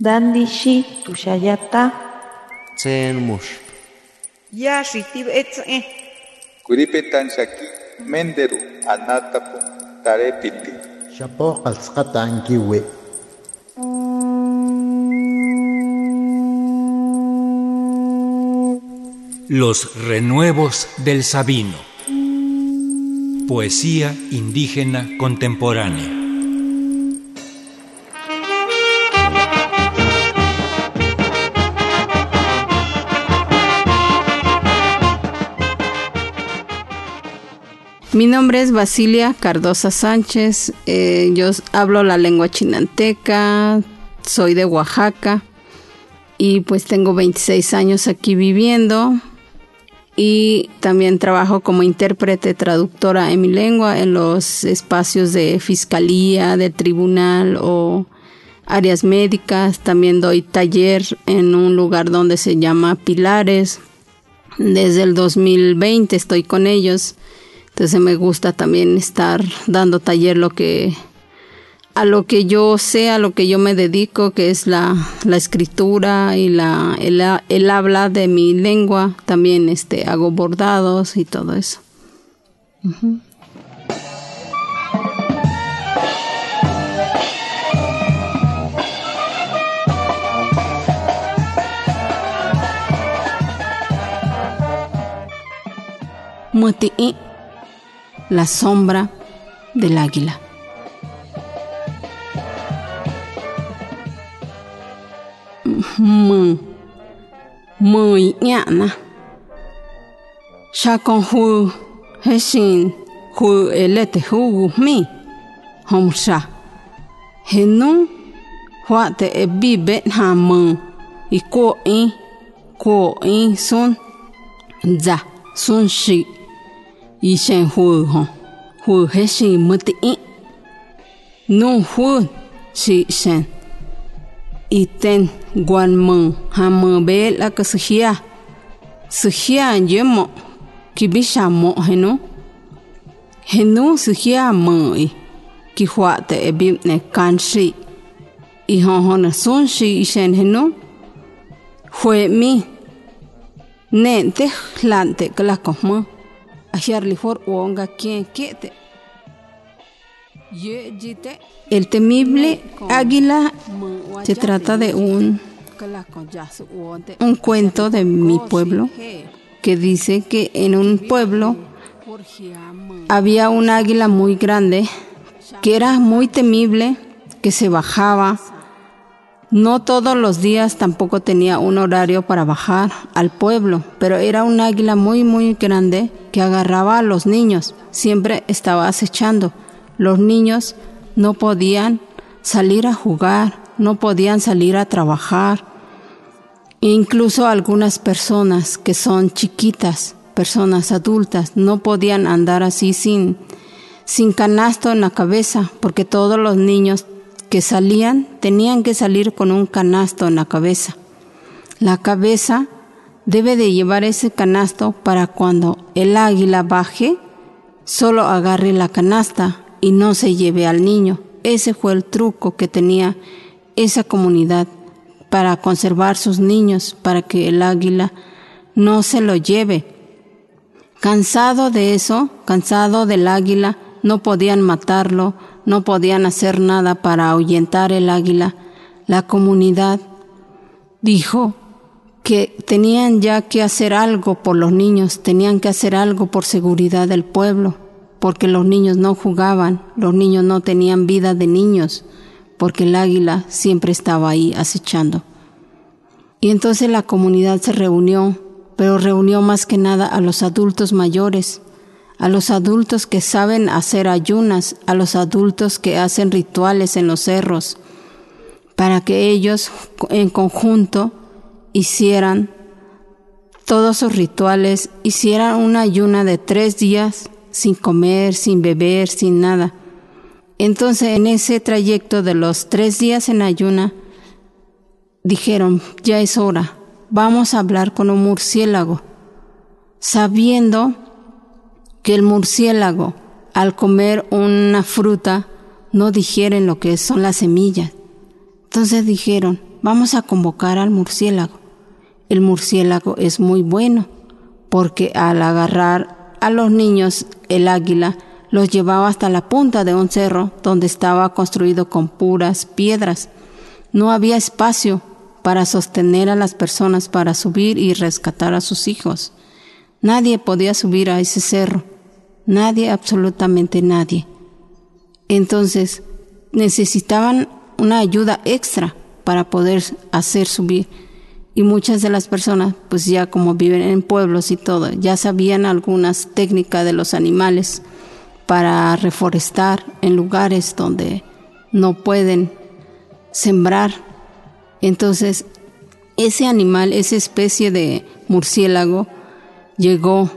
Dandishi tushayata. Tsen mush. Ya shitib etze. Kuripetan shaki menderu anatapu tarepiti. Shapo qalsqata ankiwi. Los renuevos del Sabino. Poesía indígena contemporánea. Mi nombre es Basilia Cardosa Sánchez, eh, yo hablo la lengua chinanteca, soy de Oaxaca y pues tengo 26 años aquí viviendo y también trabajo como intérprete traductora en mi lengua en los espacios de fiscalía, de tribunal o áreas médicas. También doy taller en un lugar donde se llama Pilares. Desde el 2020 estoy con ellos. Entonces me gusta también estar dando taller lo que a lo que yo sé, a lo que yo me dedico, que es la, la escritura y la, el, el, habla de mi lengua. También este, hago bordados y todo eso. Uh -huh. Muti'i, la sombra del águila. mừng mười con sin hu elete hu mi hom sa he nu hoa bi bet ha mừng i ko i ko i sun za sun shi 一线火哈，火还是没得影。弄火是线，一天关门还没被那个是黑，是黑也没，que bicha morre no. Renúncia que a mãe que huata e bib ne kanshi. I hon hon sunshi i shen henu. Hue mi. Ne te hlante kalakoma. Quien El temible águila se trata de un, un cuento de mi pueblo que dice que en un pueblo había un águila muy grande que era muy temible, que se bajaba. No todos los días tampoco tenía un horario para bajar al pueblo, pero era un águila muy muy grande que agarraba a los niños, siempre estaba acechando. Los niños no podían salir a jugar, no podían salir a trabajar. Incluso algunas personas que son chiquitas, personas adultas, no podían andar así sin, sin canasto en la cabeza, porque todos los niños que salían tenían que salir con un canasto en la cabeza. La cabeza debe de llevar ese canasto para cuando el águila baje, solo agarre la canasta y no se lleve al niño. Ese fue el truco que tenía esa comunidad para conservar sus niños, para que el águila no se lo lleve. Cansado de eso, cansado del águila, no podían matarlo, no podían hacer nada para ahuyentar el águila. La comunidad dijo que tenían ya que hacer algo por los niños, tenían que hacer algo por seguridad del pueblo porque los niños no jugaban, los niños no tenían vida de niños, porque el águila siempre estaba ahí acechando. Y entonces la comunidad se reunió, pero reunió más que nada a los adultos mayores, a los adultos que saben hacer ayunas, a los adultos que hacen rituales en los cerros, para que ellos en conjunto hicieran todos sus rituales, hicieran una ayuna de tres días sin comer, sin beber, sin nada. Entonces en ese trayecto de los tres días en ayuna, dijeron, ya es hora, vamos a hablar con un murciélago, sabiendo que el murciélago al comer una fruta no digieren lo que son las semillas. Entonces dijeron, vamos a convocar al murciélago. El murciélago es muy bueno porque al agarrar a los niños el águila los llevaba hasta la punta de un cerro donde estaba construido con puras piedras. No había espacio para sostener a las personas para subir y rescatar a sus hijos. Nadie podía subir a ese cerro. Nadie, absolutamente nadie. Entonces, necesitaban una ayuda extra para poder hacer subir. Y muchas de las personas, pues ya como viven en pueblos y todo, ya sabían algunas técnicas de los animales para reforestar en lugares donde no pueden sembrar. Entonces, ese animal, esa especie de murciélago, llegó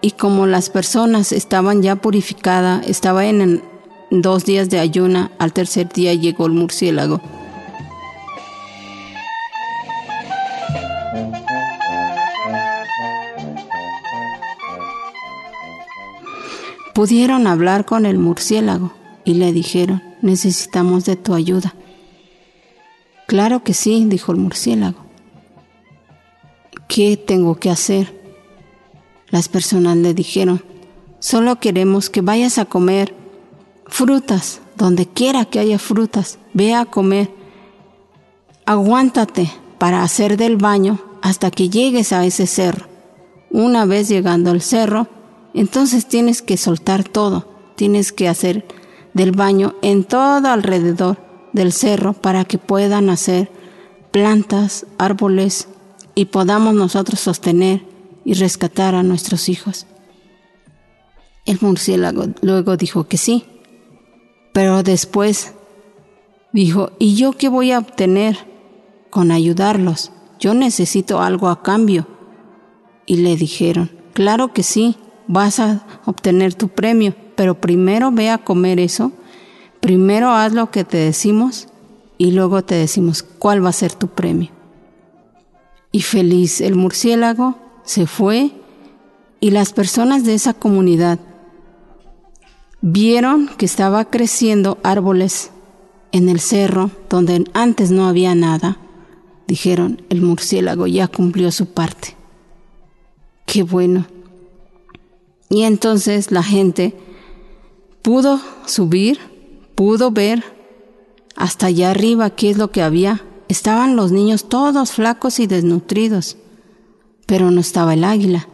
y como las personas estaban ya purificadas, estaba en dos días de ayuna, al tercer día llegó el murciélago. Pudieron hablar con el murciélago y le dijeron, necesitamos de tu ayuda. Claro que sí, dijo el murciélago. ¿Qué tengo que hacer? Las personas le dijeron, solo queremos que vayas a comer frutas, donde quiera que haya frutas, ve a comer. Aguántate para hacer del baño hasta que llegues a ese cerro. Una vez llegando al cerro, entonces tienes que soltar todo, tienes que hacer del baño en todo alrededor del cerro para que puedan hacer plantas, árboles y podamos nosotros sostener y rescatar a nuestros hijos. El murciélago luego dijo que sí, pero después dijo, ¿y yo qué voy a obtener con ayudarlos? Yo necesito algo a cambio. Y le dijeron, claro que sí, vas a obtener tu premio, pero primero ve a comer eso, primero haz lo que te decimos y luego te decimos cuál va a ser tu premio. Y feliz el murciélago se fue y las personas de esa comunidad vieron que estaba creciendo árboles en el cerro donde antes no había nada. Dijeron, el murciélago ya cumplió su parte. Qué bueno. Y entonces la gente pudo subir, pudo ver hasta allá arriba qué es lo que había. Estaban los niños todos flacos y desnutridos, pero no estaba el águila.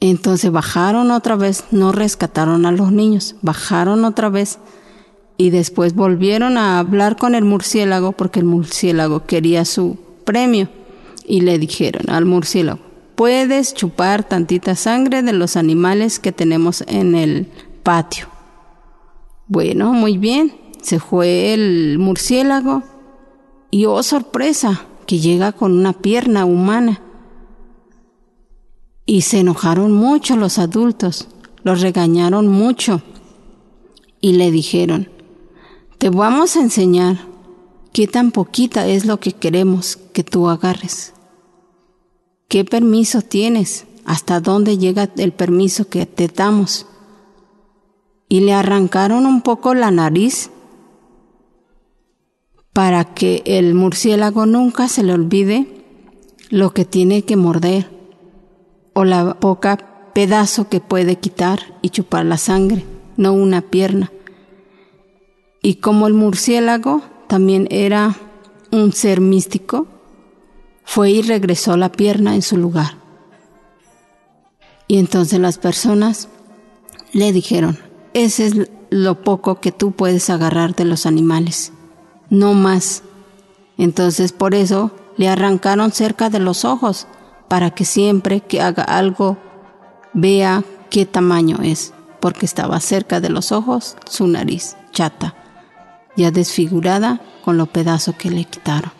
Entonces bajaron otra vez, no rescataron a los niños, bajaron otra vez y después volvieron a hablar con el murciélago porque el murciélago quería su premio y le dijeron al murciélago, puedes chupar tantita sangre de los animales que tenemos en el patio. Bueno, muy bien, se fue el murciélago y oh sorpresa, que llega con una pierna humana. Y se enojaron mucho los adultos, los regañaron mucho y le dijeron, te vamos a enseñar qué tan poquita es lo que queremos que tú agarres. ¿Qué permiso tienes? ¿Hasta dónde llega el permiso que te damos? Y le arrancaron un poco la nariz para que el murciélago nunca se le olvide lo que tiene que morder o la poca pedazo que puede quitar y chupar la sangre, no una pierna. Y como el murciélago también era un ser místico, fue y regresó la pierna en su lugar. Y entonces las personas le dijeron, ese es lo poco que tú puedes agarrar de los animales, no más. Entonces por eso le arrancaron cerca de los ojos para que siempre que haga algo vea qué tamaño es, porque estaba cerca de los ojos su nariz chata, ya desfigurada con los pedazos que le quitaron.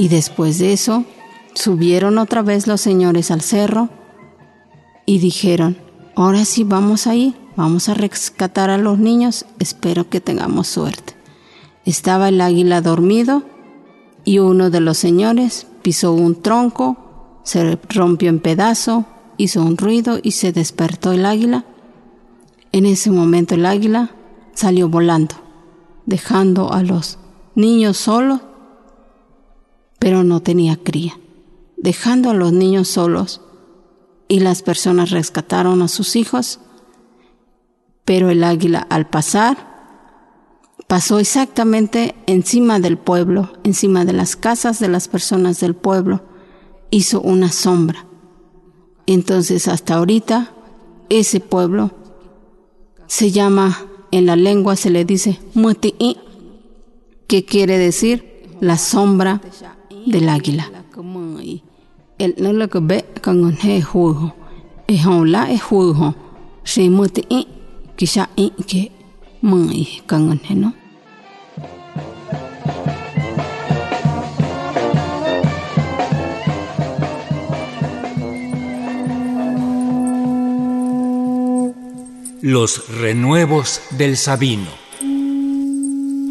Y después de eso, subieron otra vez los señores al cerro y dijeron, ahora sí vamos a ir. Vamos a rescatar a los niños, espero que tengamos suerte. Estaba el águila dormido y uno de los señores pisó un tronco se rompió en pedazo, hizo un ruido y se despertó el águila. En ese momento el águila salió volando, dejando a los niños solos, pero no tenía cría. Dejando a los niños solos y las personas rescataron a sus hijos, pero el águila al pasar pasó exactamente encima del pueblo, encima de las casas de las personas del pueblo, hizo una sombra. Entonces hasta ahorita ese pueblo se llama, en la lengua se le dice muti'i, que quiere decir la sombra del águila. El no lo que ve con un he jugo, es un es quizá i que muy con un he, ¿no? Los renuevos del Sabino.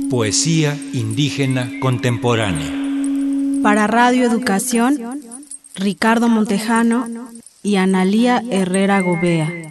Poesía indígena contemporánea. Para Radio Educación, Ricardo Montejano y Analía Herrera Gobea.